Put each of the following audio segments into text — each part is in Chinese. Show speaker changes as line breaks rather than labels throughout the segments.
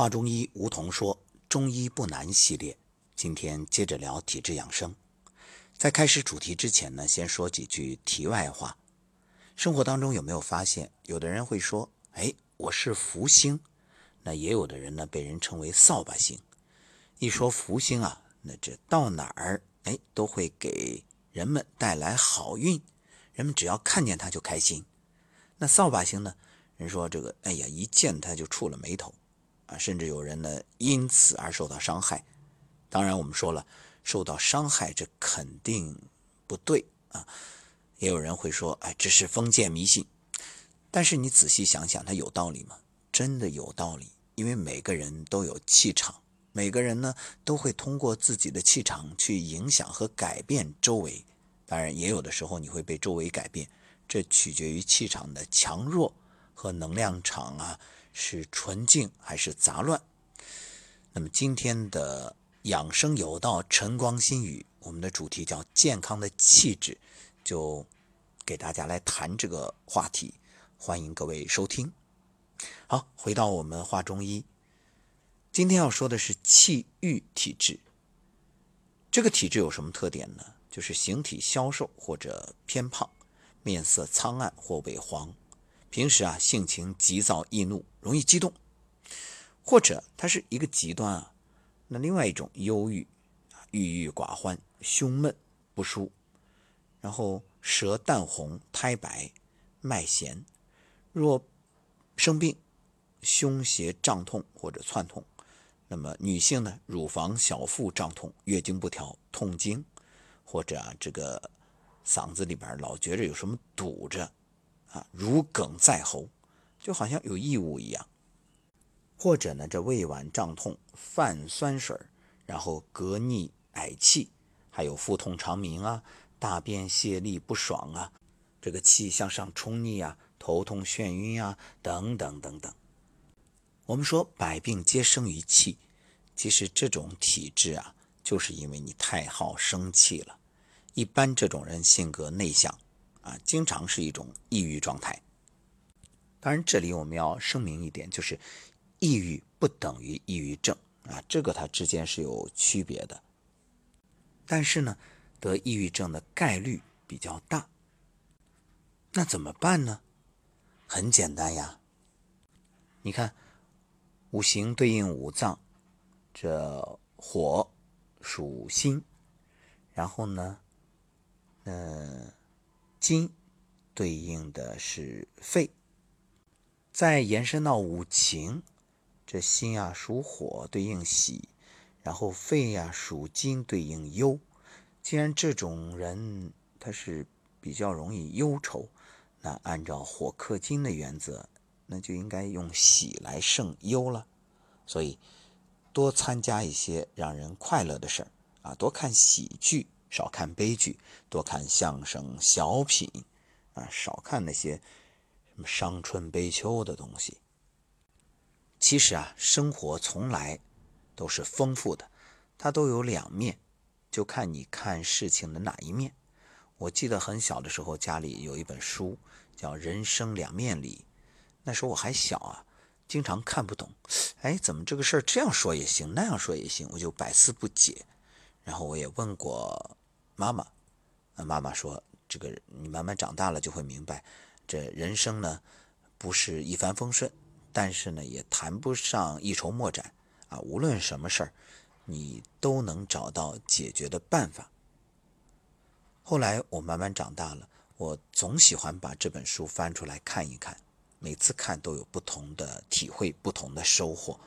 话中医梧桐说：“中医不难系列，今天接着聊体质养生。在开始主题之前呢，先说几句题外话。生活当中有没有发现，有的人会说：‘哎，我是福星’，那也有的人呢被人称为扫把星。一说福星啊，那这到哪儿哎都会给人们带来好运，人们只要看见他就开心。那扫把星呢，人说这个哎呀，一见他就触了眉头。”啊，甚至有人呢因此而受到伤害。当然，我们说了，受到伤害这肯定不对啊。也有人会说，哎，这是封建迷信。但是你仔细想想，它有道理吗？真的有道理，因为每个人都有气场，每个人呢都会通过自己的气场去影响和改变周围。当然，也有的时候你会被周围改变，这取决于气场的强弱和能量场啊。是纯净还是杂乱？那么今天的养生有道晨光心语，我们的主题叫健康的气质，就给大家来谈这个话题，欢迎各位收听。好，回到我们话中医，今天要说的是气郁体质。这个体质有什么特点呢？就是形体消瘦或者偏胖，面色苍暗或萎黄。平时啊，性情急躁易怒，容易激动，或者他是一个极端啊。那另外一种忧郁郁郁寡欢，胸闷不舒，然后舌淡红、苔白、脉弦。若生病，胸胁胀痛或者窜痛。那么女性呢，乳房、小腹胀痛，月经不调，痛经，或者啊，这个嗓子里边老觉着有什么堵着。啊，如鲠在喉，就好像有异物一样；或者呢，这胃脘胀痛、泛酸水儿然后隔逆嗳气，还有腹痛肠鸣啊，大便泄利不爽啊，这个气向上冲逆啊，头痛眩晕啊，等等等等。我们说百病皆生于气，其实这种体质啊，就是因为你太好生气了。一般这种人性格内向。啊，经常是一种抑郁状态。当然，这里我们要声明一点，就是抑郁不等于抑郁症啊，这个它之间是有区别的。但是呢，得抑郁症的概率比较大。那怎么办呢？很简单呀，你看，五行对应五脏，这火属心，然后呢，嗯。金对应的是肺，再延伸到五行，这心啊属火，对应喜，然后肺呀属金，对应忧。既然这种人他是比较容易忧愁，那按照火克金的原则，那就应该用喜来胜忧了。所以多参加一些让人快乐的事儿啊，多看喜剧。少看悲剧，多看相声、小品，啊，少看那些什么伤春悲秋的东西。其实啊，生活从来都是丰富的，它都有两面，就看你看事情的哪一面。我记得很小的时候，家里有一本书叫《人生两面理》，那时候我还小啊，经常看不懂。哎，怎么这个事儿这样说也行，那样说也行，我就百思不解。然后我也问过。妈妈，妈妈说：“这个你慢慢长大了就会明白，这人生呢不是一帆风顺，但是呢也谈不上一筹莫展啊。无论什么事儿，你都能找到解决的办法。”后来我慢慢长大了，我总喜欢把这本书翻出来看一看，每次看都有不同的体会，不同的收获。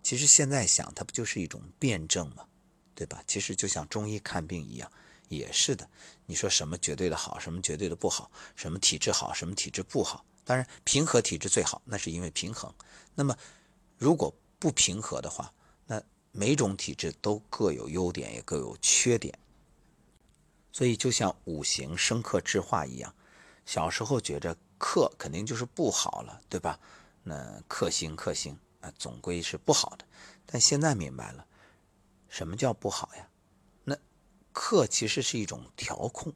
其实现在想，它不就是一种辩证吗？对吧？其实就像中医看病一样。也是的，你说什么绝对的好，什么绝对的不好，什么体质好，什么体质不好？当然，平和体质最好，那是因为平衡。那么，如果不平和的话，那每种体质都各有优点，也各有缺点。所以，就像五行生克制化一样，小时候觉着克肯定就是不好了，对吧？那克星克星啊，总归是不好的。但现在明白了，什么叫不好呀？克其实是一种调控，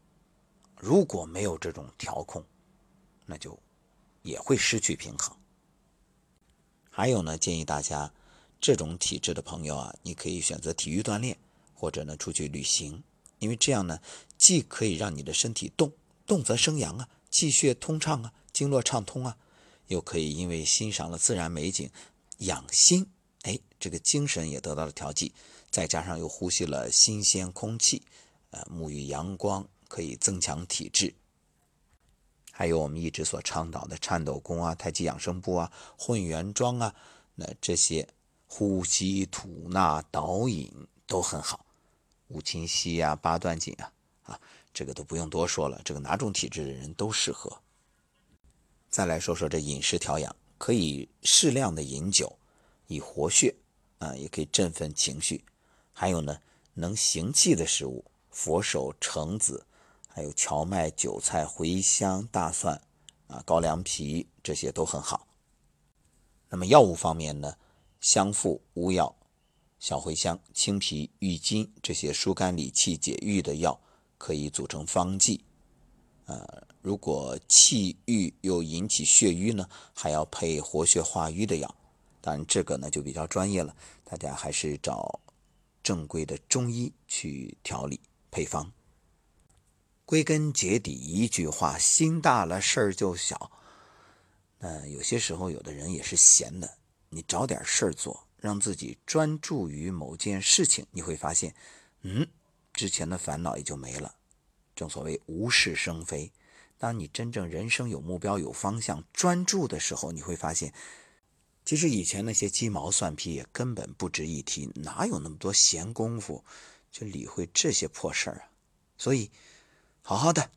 如果没有这种调控，那就也会失去平衡。还有呢，建议大家这种体质的朋友啊，你可以选择体育锻炼，或者呢出去旅行，因为这样呢，既可以让你的身体动，动则生阳啊，气血通畅啊，经络畅通啊，又可以因为欣赏了自然美景，养心，这个精神也得到了调剂，再加上又呼吸了新鲜空气，呃，沐浴阳光，可以增强体质。还有我们一直所倡导的颤抖功啊、太极养生步啊、混元桩啊，那这些。呼吸、吐纳、导引都很好，五禽戏啊、八段锦啊，啊，这个都不用多说了，这个哪种体质的人都适合。再来说说这饮食调养，可以适量的饮酒，以活血，啊，也可以振奋情绪。还有呢，能行气的食物，佛手、橙子，还有荞麦、韭菜、茴香、大蒜，啊，高粱皮这些都很好。那么药物方面呢？香附、乌药、小茴香、青皮、郁金这些疏肝理气、解郁的药，可以组成方剂。呃，如果气郁又引起血瘀呢，还要配活血化瘀的药。当然，这个呢就比较专业了，大家还是找正规的中医去调理配方。归根结底一句话：心大了，事儿就小。那有些时候，有的人也是闲的。你找点事儿做，让自己专注于某件事情，你会发现，嗯，之前的烦恼也就没了。正所谓无事生非。当你真正人生有目标、有方向、专注的时候，你会发现，其实以前那些鸡毛蒜皮也根本不值一提，哪有那么多闲工夫去理会这些破事儿啊？所以，好好的，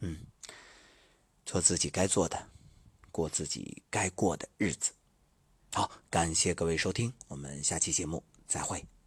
嗯，做自己该做的，过自己该过的日子。好，感谢各位收听，我们下期节目再会。